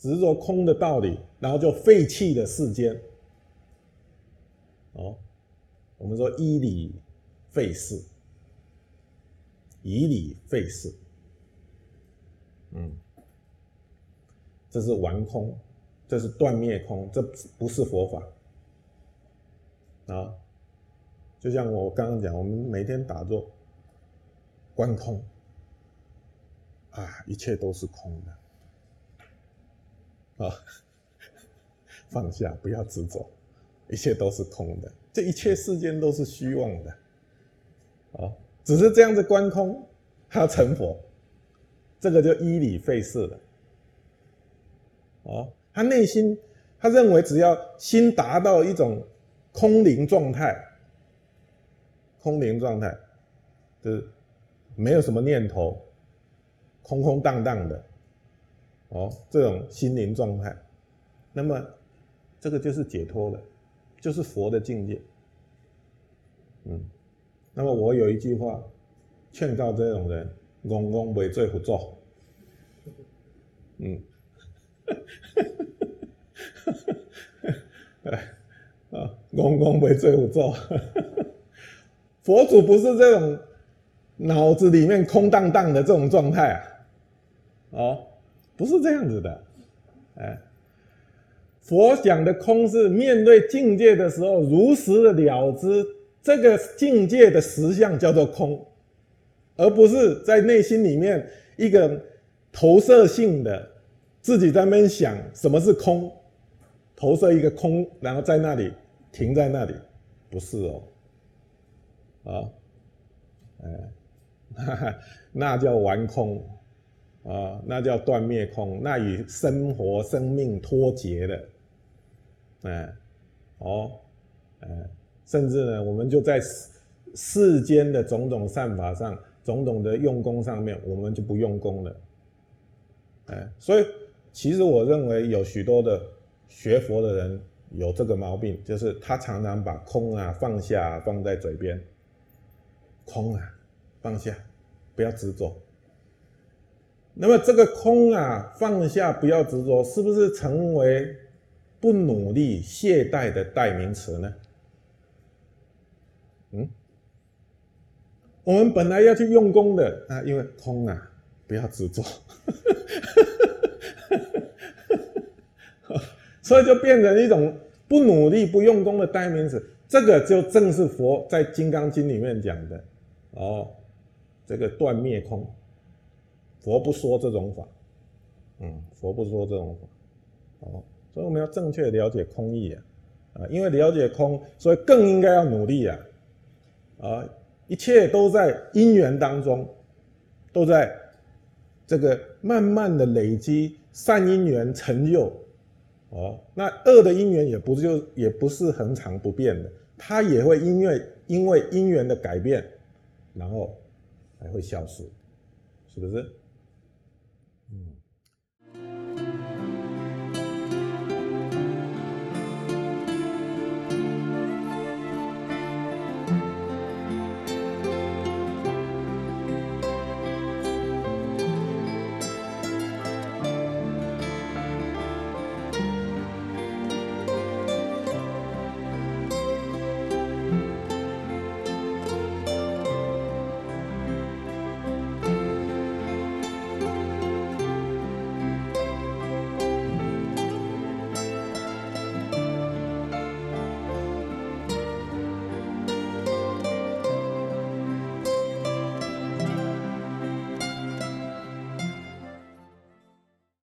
执着空的道理，然后就废弃了世间。哦，我们说依理废事，以理废事，嗯，这是完空，这是断灭空，这不是佛法。啊，就像我刚刚讲，我们每天打坐观空，啊，一切都是空的，啊，放下，不要执着。一切都是空的，这一切世间都是虚妄的，啊，只是这样子观空，他成佛，这个就依理废事了，啊，他内心他认为只要心达到一种空灵状态，空灵状态，就是没有什么念头，空空荡荡的，哦，这种心灵状态，那么这个就是解脱了。就是佛的境界，嗯，那么我有一句话劝告这种人：公公为最不做，嗯，哎，啊，公公为最不做，佛祖不是这种脑子里面空荡荡的这种状态啊，哦，不是这样子的，哎。佛讲的空是面对境界的时候如实的了知，这个境界的实相叫做空，而不是在内心里面一个投射性的自己在那想什么是空，投射一个空，然后在那里停在那里，不是哦，啊，哎，那叫玩空。啊，那叫断灭空，那与生活生命脱节了。哎，哦，哎，甚至呢，我们就在世世间的种种善法上、种种的用功上面，我们就不用功了。哎，所以其实我认为有许多的学佛的人有这个毛病，就是他常常把空啊放下放在嘴边，空啊放下，不要执着。那么这个空啊放下，不要执着，是不是成为？不努力、懈怠的代名词呢？嗯，我们本来要去用功的啊，因为空啊，不要执着，所以就变成一种不努力、不用功的代名词。这个就正是佛在《金刚经》里面讲的哦，这个断灭空，佛不说这种法，嗯，佛不说这种法，哦。所以我们要正确了解空义啊，啊，因为了解空，所以更应该要努力啊，啊，一切都在因缘当中，都在这个慢慢的累积善因缘成就，哦，那恶的因缘也不就也不是恒常不变的，它也会因为因为因缘的改变，然后才会消失，是不是？